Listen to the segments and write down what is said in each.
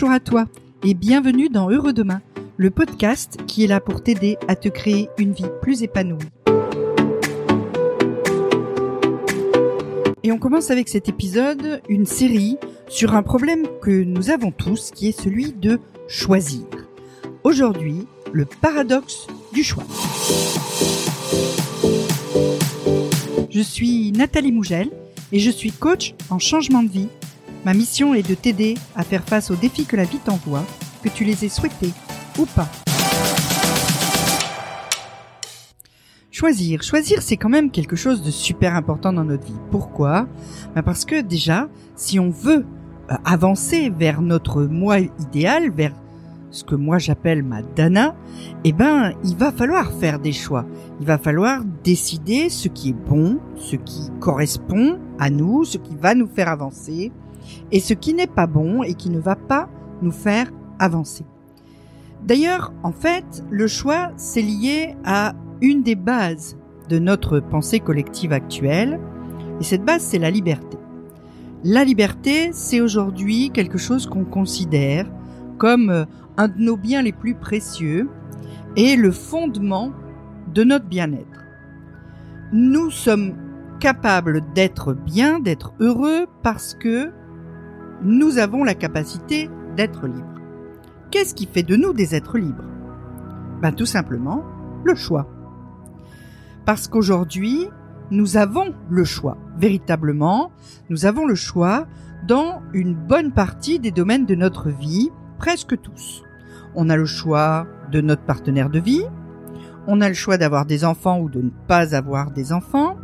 Bonjour à toi et bienvenue dans Heureux Demain, le podcast qui est là pour t'aider à te créer une vie plus épanouie. Et on commence avec cet épisode une série sur un problème que nous avons tous qui est celui de choisir. Aujourd'hui, le paradoxe du choix. Je suis Nathalie Mougel et je suis coach en changement de vie Ma mission est de t'aider à faire face aux défis que la vie t'envoie, que tu les aies souhaités ou pas. Choisir. Choisir, c'est quand même quelque chose de super important dans notre vie. Pourquoi? Ben Parce que déjà, si on veut euh, avancer vers notre moi idéal, vers ce que moi j'appelle ma dana, eh ben, il va falloir faire des choix. Il va falloir décider ce qui est bon, ce qui correspond à nous, ce qui va nous faire avancer, et ce qui n'est pas bon et qui ne va pas nous faire avancer. D'ailleurs, en fait, le choix, c'est lié à une des bases de notre pensée collective actuelle, et cette base, c'est la liberté. La liberté, c'est aujourd'hui quelque chose qu'on considère comme euh, un de nos biens les plus précieux et le fondement de notre bien-être. Nous sommes capables d'être bien, d'être heureux parce que nous avons la capacité d'être libres. Qu'est-ce qui fait de nous des êtres libres? Ben tout simplement le choix. Parce qu'aujourd'hui, nous avons le choix. Véritablement, nous avons le choix dans une bonne partie des domaines de notre vie, presque tous. On a le choix de notre partenaire de vie, on a le choix d'avoir des enfants ou de ne pas avoir des enfants,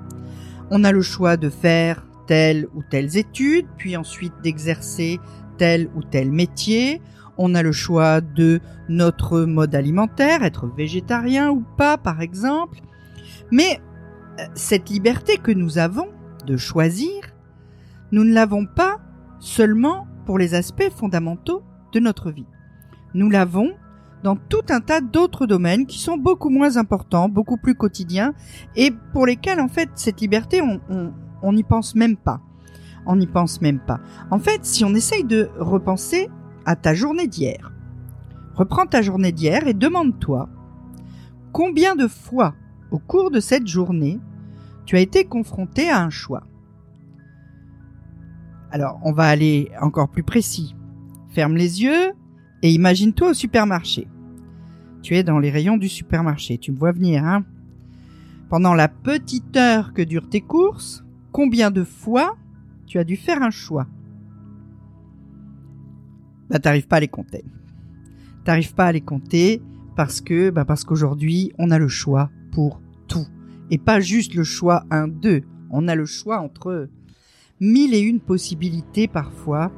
on a le choix de faire telle ou telles études, puis ensuite d'exercer tel ou tel métier. On a le choix de notre mode alimentaire, être végétarien ou pas par exemple. Mais euh, cette liberté que nous avons de choisir, nous ne l'avons pas seulement pour les aspects fondamentaux de notre vie. Nous l'avons dans tout un tas d'autres domaines qui sont beaucoup moins importants, beaucoup plus quotidiens, et pour lesquels en fait cette liberté, on n'y pense même pas. On n'y pense même pas. En fait, si on essaye de repenser à ta journée d'hier, reprends ta journée d'hier et demande-toi combien de fois au cours de cette journée tu as été confronté à un choix. Alors, on va aller encore plus précis. Ferme les yeux et imagine-toi au supermarché. Tu es dans les rayons du supermarché, tu me vois venir, hein Pendant la petite heure que durent tes courses, combien de fois tu as dû faire un choix Bah t'arrives pas à les compter. T'arrives pas à les compter parce que bah parce qu'aujourd'hui on a le choix pour tout et pas juste le choix 1 2. On a le choix entre mille et une possibilités parfois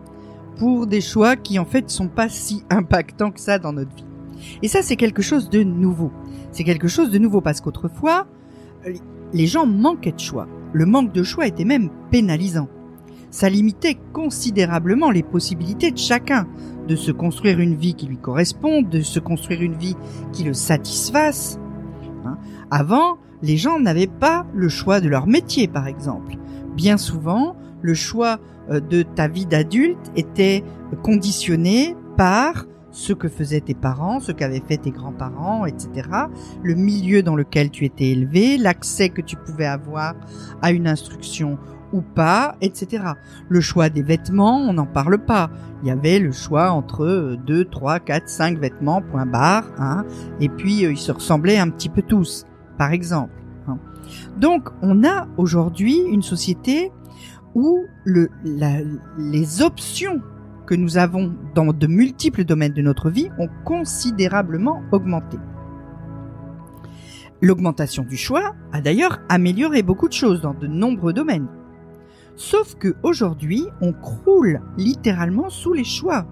pour des choix qui en fait sont pas si impactants que ça dans notre vie. Et ça c'est quelque chose de nouveau. C'est quelque chose de nouveau parce qu'autrefois les gens manquaient de choix le manque de choix était même pénalisant. Ça limitait considérablement les possibilités de chacun de se construire une vie qui lui corresponde, de se construire une vie qui le satisfasse. Hein. Avant, les gens n'avaient pas le choix de leur métier, par exemple. Bien souvent, le choix euh, de ta vie d'adulte était conditionné par ce que faisaient tes parents, ce qu'avaient fait tes grands-parents, etc. Le milieu dans lequel tu étais élevé, l'accès que tu pouvais avoir à une instruction ou pas, etc. Le choix des vêtements, on n'en parle pas. Il y avait le choix entre 2, 3, 4, 5 vêtements, point barre, hein, et puis euh, ils se ressemblaient un petit peu tous, par exemple. Hein. Donc on a aujourd'hui une société où le, les options que nous avons dans de multiples domaines de notre vie ont considérablement augmenté. L'augmentation du choix a d'ailleurs amélioré beaucoup de choses dans de nombreux domaines. Sauf que aujourd'hui, on croule littéralement sous les choix.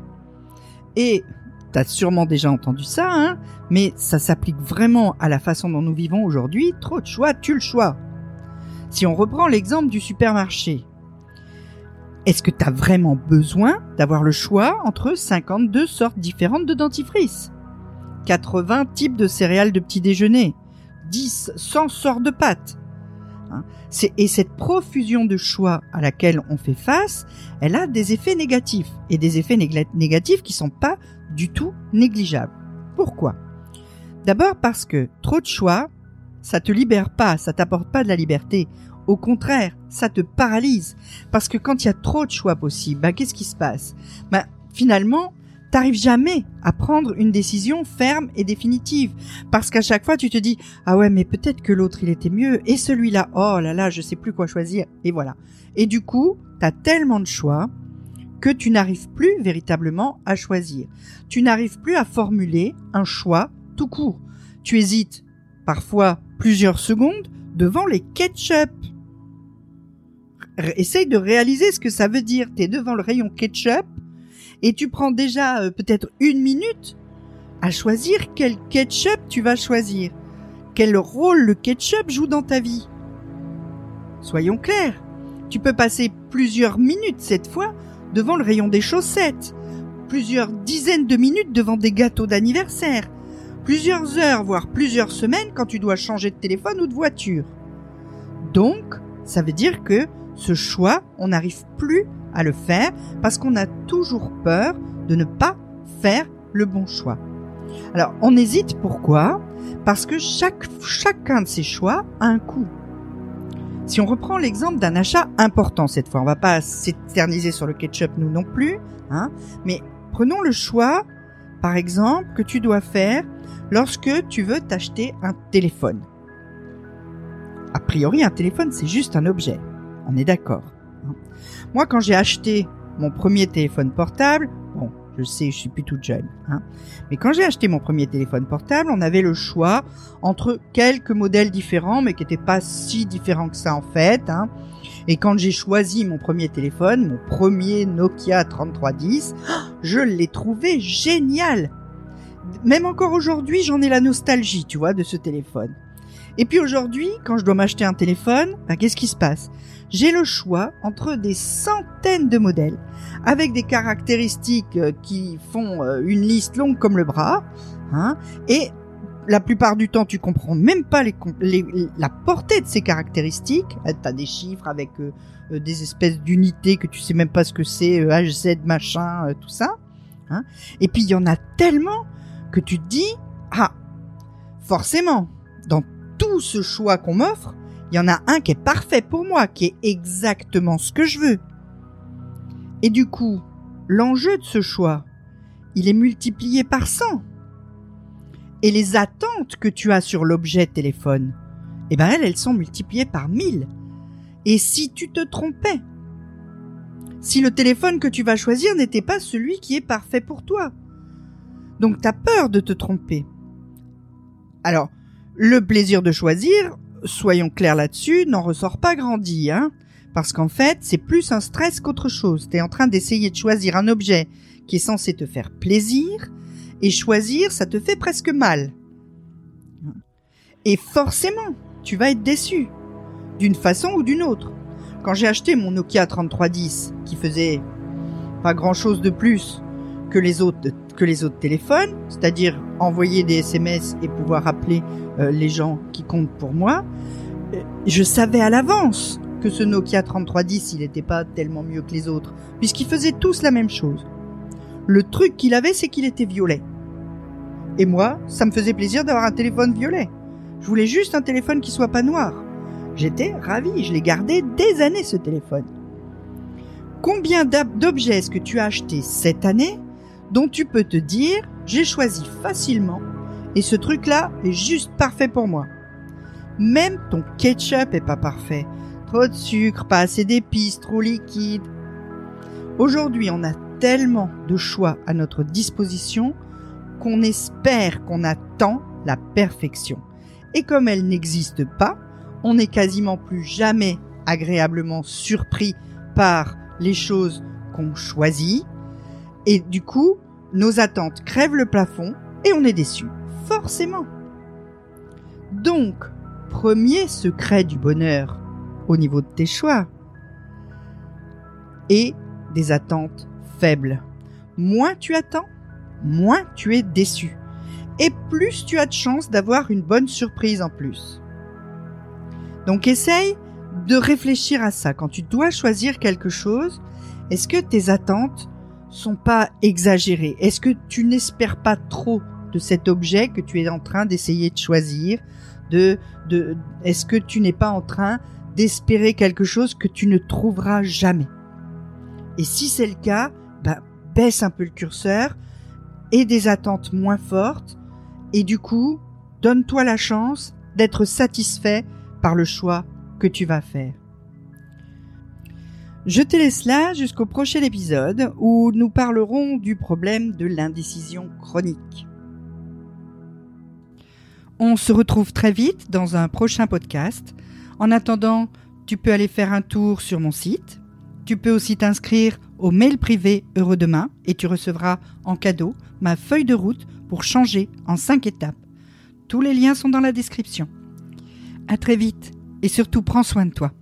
Et t'as sûrement déjà entendu ça, hein, mais ça s'applique vraiment à la façon dont nous vivons aujourd'hui. Trop de choix, tu le choix. Si on reprend l'exemple du supermarché, est-ce que tu as vraiment besoin d'avoir le choix entre 52 sortes différentes de dentifrice 80 types de céréales de petit déjeuner 10, 100 sortes de pâtes Hein? Et cette profusion de choix à laquelle on fait face, elle a des effets négatifs et des effets négatifs qui sont pas du tout négligeables. Pourquoi? D'abord parce que trop de choix, ça te libère pas, ça t'apporte pas de la liberté. Au contraire, ça te paralyse. Parce que quand il y a trop de choix possibles, bah, qu'est-ce qui se passe? Bah, Finalement, t'arrives jamais à prendre une décision ferme et définitive. Parce qu'à chaque fois, tu te dis, ah ouais, mais peut-être que l'autre, il était mieux. Et celui-là, oh là là, je sais plus quoi choisir. Et voilà. Et du coup, t'as tellement de choix que tu n'arrives plus véritablement à choisir. Tu n'arrives plus à formuler un choix tout court. Tu hésites parfois plusieurs secondes devant les ketchup. Essaye de réaliser ce que ça veut dire. Tu es devant le rayon ketchup et tu prends déjà euh, peut-être une minute à choisir quel ketchup tu vas choisir. Quel rôle le ketchup joue dans ta vie? Soyons clairs, tu peux passer plusieurs minutes cette fois devant le rayon des chaussettes, plusieurs dizaines de minutes devant des gâteaux d'anniversaire, plusieurs heures, voire plusieurs semaines quand tu dois changer de téléphone ou de voiture. Donc, ça veut dire que ce choix, on n'arrive plus à le faire parce qu'on a toujours peur de ne pas faire le bon choix. Alors, on hésite pourquoi? Parce que chacun de ces choix a un coût. Si on reprend l'exemple d'un achat important cette fois, on va pas s'éterniser sur le ketchup nous non plus, hein, mais prenons le choix, par exemple, que tu dois faire lorsque tu veux t'acheter un téléphone. A priori, un téléphone, c'est juste un objet. On est d'accord. Hein. Moi, quand j'ai acheté mon premier téléphone portable, bon, je sais, je suis plus toute jeune, hein, mais quand j'ai acheté mon premier téléphone portable, on avait le choix entre quelques modèles différents, mais qui n'étaient pas si différents que ça en fait. Hein. Et quand j'ai choisi mon premier téléphone, mon premier Nokia 3310, je l'ai trouvé génial même encore aujourd'hui, j'en ai la nostalgie, tu vois, de ce téléphone. Et puis aujourd'hui, quand je dois m'acheter un téléphone, ben, qu'est-ce qui se passe? J'ai le choix entre des centaines de modèles, avec des caractéristiques euh, qui font euh, une liste longue comme le bras, hein, et la plupart du temps, tu comprends même pas la portée de ces caractéristiques. Euh, tu as des chiffres avec des espèces d'unités que tu sais même pas ce que c'est, HZ machin, tout ça. Hein. Et puis il y en a tellement que tu te dis, ah, forcément, dans tout ce choix qu'on m'offre, il y en a un qui est parfait pour moi, qui est exactement ce que je veux. Et du coup, l'enjeu de ce choix, il est multiplié par 100. Et les attentes que tu as sur l'objet téléphone, eh ben elles, sont multipliées par 1000. Et si tu te trompais Si le téléphone que tu vas choisir n'était pas celui qui est parfait pour toi donc t'as peur de te tromper. Alors, le plaisir de choisir, soyons clairs là-dessus, n'en ressort pas grandi, hein. Parce qu'en fait, c'est plus un stress qu'autre chose. T'es en train d'essayer de choisir un objet qui est censé te faire plaisir, et choisir, ça te fait presque mal. Et forcément, tu vas être déçu, d'une façon ou d'une autre. Quand j'ai acheté mon Nokia 3310, qui faisait pas grand chose de plus que les autres que les autres téléphones, c'est-à-dire envoyer des SMS et pouvoir appeler euh, les gens qui comptent pour moi, euh, je savais à l'avance que ce Nokia 3310, il n'était pas tellement mieux que les autres, puisqu'ils faisaient tous la même chose. Le truc qu'il avait, c'est qu'il était violet. Et moi, ça me faisait plaisir d'avoir un téléphone violet. Je voulais juste un téléphone qui soit pas noir. J'étais ravi, je l'ai gardé des années ce téléphone. Combien d'objets est-ce que tu as acheté cette année? Dont tu peux te dire j'ai choisi facilement et ce truc-là est juste parfait pour moi. Même ton ketchup est pas parfait. Trop de sucre, pas assez d'épices, trop liquide. Aujourd'hui, on a tellement de choix à notre disposition qu'on espère qu'on attend la perfection. Et comme elle n'existe pas, on n'est quasiment plus jamais agréablement surpris par les choses qu'on choisit. Et du coup, nos attentes crèvent le plafond et on est déçu. Forcément. Donc, premier secret du bonheur au niveau de tes choix et des attentes faibles. Moins tu attends, moins tu es déçu. Et plus tu as de chances d'avoir une bonne surprise en plus. Donc essaye de réfléchir à ça. Quand tu dois choisir quelque chose, est-ce que tes attentes sont pas exagérées Est-ce que tu n'espères pas trop de cet objet que tu es en train d'essayer de choisir de, de, est-ce que tu n'es pas en train d'espérer quelque chose que tu ne trouveras jamais? Et si c'est le cas, bah, baisse un peu le curseur et des attentes moins fortes et du coup, donne-toi la chance d'être satisfait par le choix que tu vas faire. Je te laisse là jusqu'au prochain épisode où nous parlerons du problème de l'indécision chronique. On se retrouve très vite dans un prochain podcast. En attendant, tu peux aller faire un tour sur mon site. Tu peux aussi t'inscrire au mail privé Heureux Demain et tu recevras en cadeau ma feuille de route pour changer en 5 étapes. Tous les liens sont dans la description. À très vite et surtout prends soin de toi.